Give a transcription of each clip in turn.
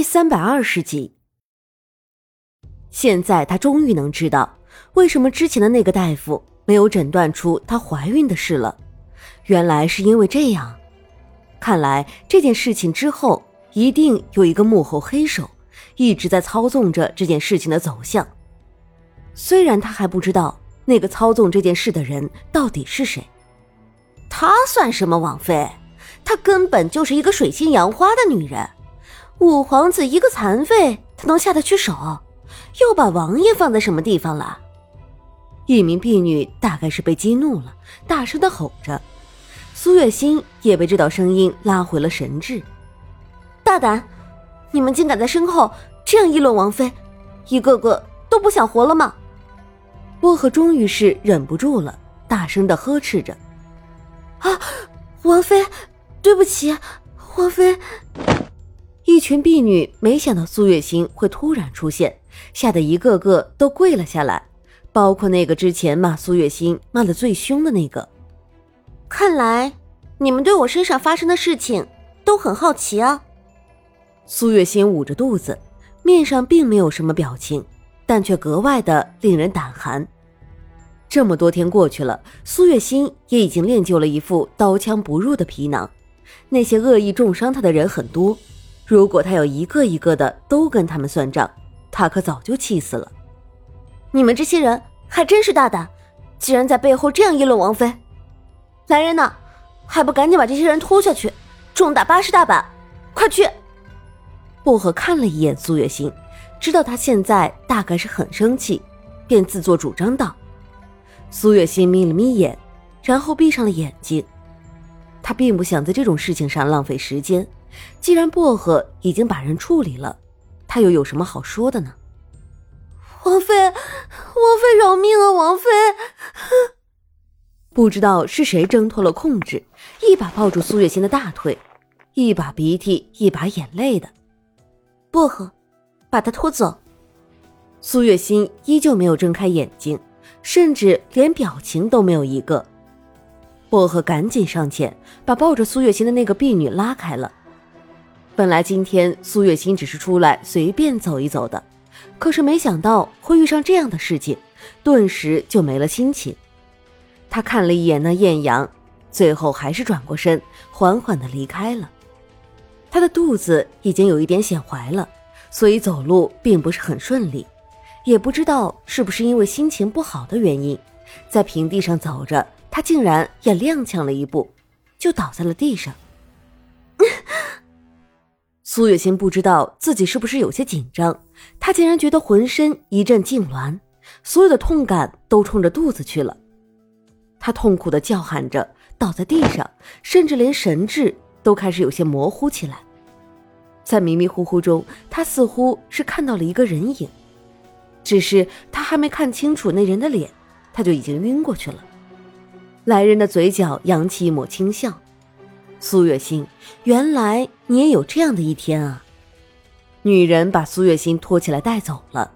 第三百二十集。现在他终于能知道，为什么之前的那个大夫没有诊断出她怀孕的事了。原来是因为这样。看来这件事情之后，一定有一个幕后黑手，一直在操纵着这件事情的走向。虽然他还不知道那个操纵这件事的人到底是谁。她算什么王妃？她根本就是一个水性杨花的女人。五皇子一个残废，他能下得去手？又把王爷放在什么地方了？一名婢女大概是被激怒了，大声的吼着。苏月心也被这道声音拉回了神智。大胆！你们竟敢在身后这样议论王妃，一个个都不想活了吗？薄荷终于是忍不住了，大声的呵斥着。啊，王妃，对不起，王妃。一群婢女没想到苏月心会突然出现，吓得一个个都跪了下来，包括那个之前骂苏月心骂的最凶的那个。看来你们对我身上发生的事情都很好奇啊。苏月心捂着肚子，面上并没有什么表情，但却格外的令人胆寒。这么多天过去了，苏月心也已经练就了一副刀枪不入的皮囊。那些恶意重伤他的人很多，如果他要一个一个的都跟他们算账，他可早就气死了。你们这些人还真是大胆，竟然在背后这样议论王妃。来人呐，还不赶紧把这些人拖下去，重打八十大板！快去！薄荷看了一眼苏月心，知道他现在大概是很生气，便自作主张道。苏月心眯了眯眼，然后闭上了眼睛。他并不想在这种事情上浪费时间。既然薄荷已经把人处理了，他又有什么好说的呢？王妃，王妃饶命啊！王妃，不知道是谁挣脱了控制，一把抱住苏月心的大腿，一把鼻涕一把眼泪的。薄荷，把他拖走。苏月心依旧没有睁开眼睛。甚至连表情都没有一个。薄荷赶紧上前，把抱着苏月心的那个婢女拉开了。本来今天苏月心只是出来随便走一走的，可是没想到会遇上这样的事情，顿时就没了心情。他看了一眼那艳阳，最后还是转过身，缓缓的离开了。他的肚子已经有一点显怀了，所以走路并不是很顺利。也不知道是不是因为心情不好的原因，在平地上走着，他竟然也踉跄了一步，就倒在了地上。苏月心不知道自己是不是有些紧张，他竟然觉得浑身一阵痉挛，所有的痛感都冲着肚子去了。他痛苦的叫喊着，倒在地上，甚至连神智都开始有些模糊起来。在迷迷糊糊中，他似乎是看到了一个人影。只是他还没看清楚那人的脸，他就已经晕过去了。来人的嘴角扬起一抹轻笑：“苏月心，原来你也有这样的一天啊！”女人把苏月心拖起来带走了。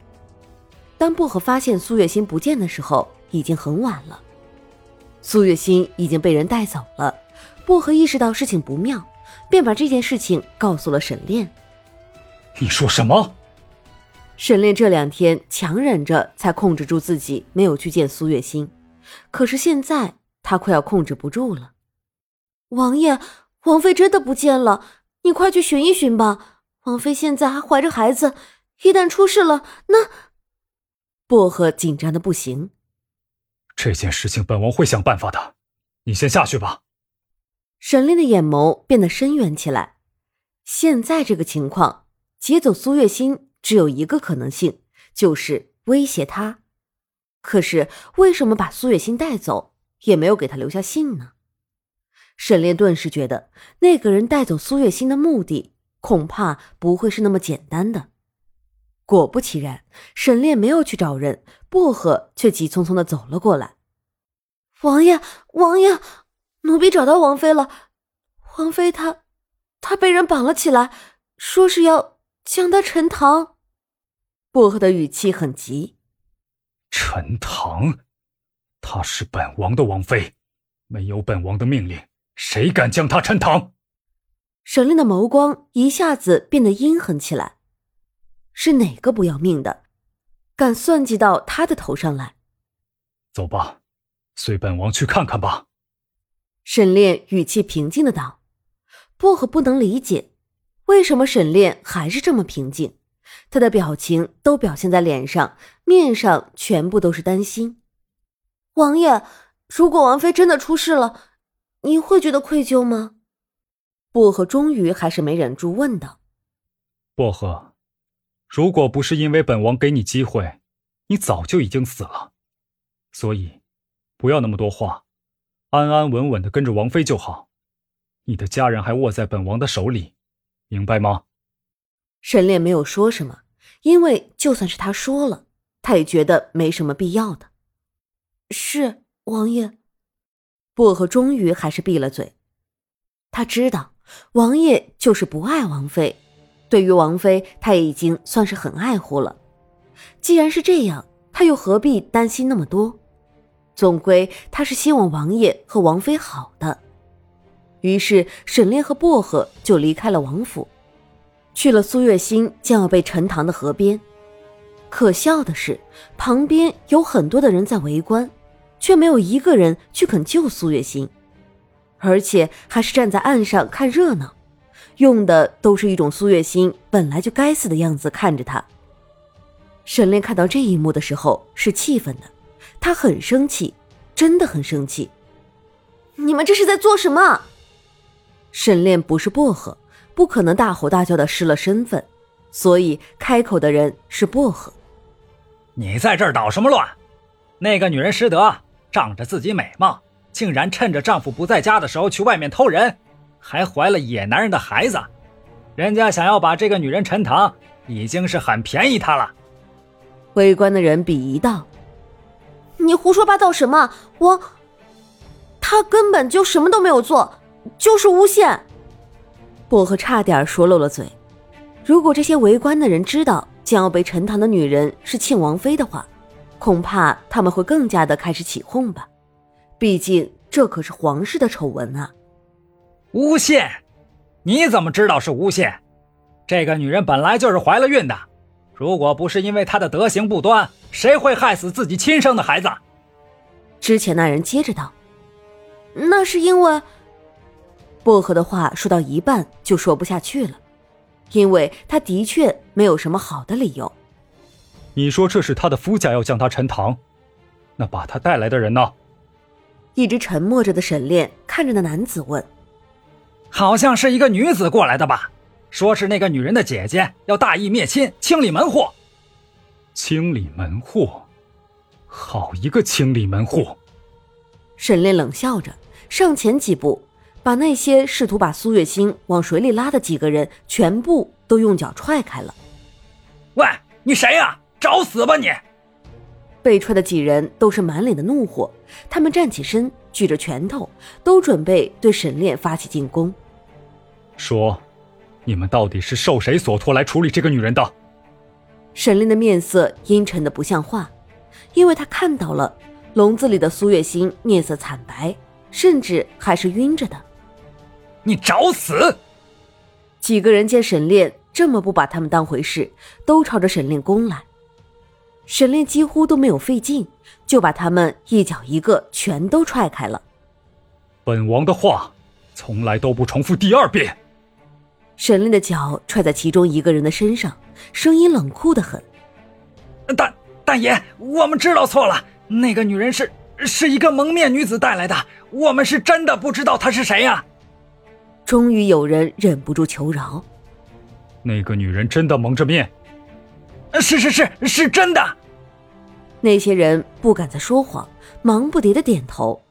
当薄荷发现苏月心不见的时候，已经很晚了。苏月心已经被人带走了。薄荷意识到事情不妙，便把这件事情告诉了沈炼。你说什么？沈炼这两天强忍着，才控制住自己没有去见苏月心。可是现在他快要控制不住了。王爷，王妃真的不见了，你快去寻一寻吧。王妃现在还怀着孩子，一旦出事了，那……薄荷紧张的不行。这件事情本王会想办法的，你先下去吧。沈炼的眼眸变得深远起来。现在这个情况，劫走苏月心。只有一个可能性，就是威胁他。可是为什么把苏月心带走，也没有给他留下信呢？沈炼顿时觉得，那个人带走苏月心的目的，恐怕不会是那么简单的。果不其然，沈炼没有去找人，薄荷却急匆匆的走了过来。王爷，王爷，奴婢找到王妃了。王妃她，她被人绑了起来，说是要将她沉塘。薄荷的语气很急。陈塘，她是本王的王妃，没有本王的命令，谁敢将她陈塘？沈炼的眸光一下子变得阴狠起来。是哪个不要命的，敢算计到他的头上来？走吧，随本王去看看吧。沈炼语气平静的道。薄荷不能理解，为什么沈炼还是这么平静？他的表情都表现在脸上，面上全部都是担心。王爷，如果王妃真的出事了，你会觉得愧疚吗？薄荷终于还是没忍住问道：“薄荷，如果不是因为本王给你机会，你早就已经死了。所以，不要那么多话，安安稳稳的跟着王妃就好。你的家人还握在本王的手里，明白吗？”沈炼没有说什么，因为就算是他说了，他也觉得没什么必要的。是王爷，薄荷终于还是闭了嘴。他知道王爷就是不爱王妃，对于王妃，他已经算是很爱护了。既然是这样，他又何必担心那么多？总归他是希望王爷和王妃好的。于是沈炼和薄荷就离开了王府。去了苏月心将要被沉塘的河边，可笑的是，旁边有很多的人在围观，却没有一个人去肯救苏月心，而且还是站在岸上看热闹，用的都是一种苏月心本来就该死的样子看着他。沈炼看到这一幕的时候是气愤的，他很生气，真的很生气。你们这是在做什么？沈炼不是薄荷。不可能大吼大叫的失了身份，所以开口的人是薄荷。你在这儿捣什么乱？那个女人失德，仗着自己美貌，竟然趁着丈夫不在家的时候去外面偷人，还怀了野男人的孩子。人家想要把这个女人陈塘，已经是很便宜她了。围观的人鄙夷道：“你胡说八道什么？我，他根本就什么都没有做，就是诬陷。”薄荷差点说漏了嘴。如果这些围观的人知道将要被陈塘的女人是庆王妃的话，恐怕他们会更加的开始起哄吧。毕竟这可是皇室的丑闻啊！诬陷？你怎么知道是诬陷？这个女人本来就是怀了孕的，如果不是因为她的德行不端，谁会害死自己亲生的孩子？之前那人接着道：“那是因为……”薄荷的话说到一半就说不下去了，因为他的确没有什么好的理由。你说这是他的夫家要将他沉塘，那把他带来的人呢？一直沉默着的沈炼看着那男子问：“好像是一个女子过来的吧？说是那个女人的姐姐要大义灭亲，清理门户。清理门户？好一个清理门户！”沈炼冷笑着上前几步。把那些试图把苏月清往水里拉的几个人全部都用脚踹开了。喂，你谁呀？找死吧你！被踹的几人都是满脸的怒火，他们站起身，举着拳头，都准备对沈炼发起进攻。说，你们到底是受谁所托来处理这个女人的？沈炼的面色阴沉的不像话，因为他看到了笼子里的苏月心面色惨白，甚至还是晕着的。你找死！几个人见沈炼这么不把他们当回事，都朝着沈炼攻来。沈炼几乎都没有费劲，就把他们一脚一个全都踹开了。本王的话，从来都不重复第二遍。沈炼的脚踹在其中一个人的身上，声音冷酷的很：“大大爷，我们知道错了，那个女人是是一个蒙面女子带来的，我们是真的不知道她是谁呀。”终于有人忍不住求饶：“那个女人真的蒙着面？”“是是是，是真的。”那些人不敢再说谎，忙不迭的点头。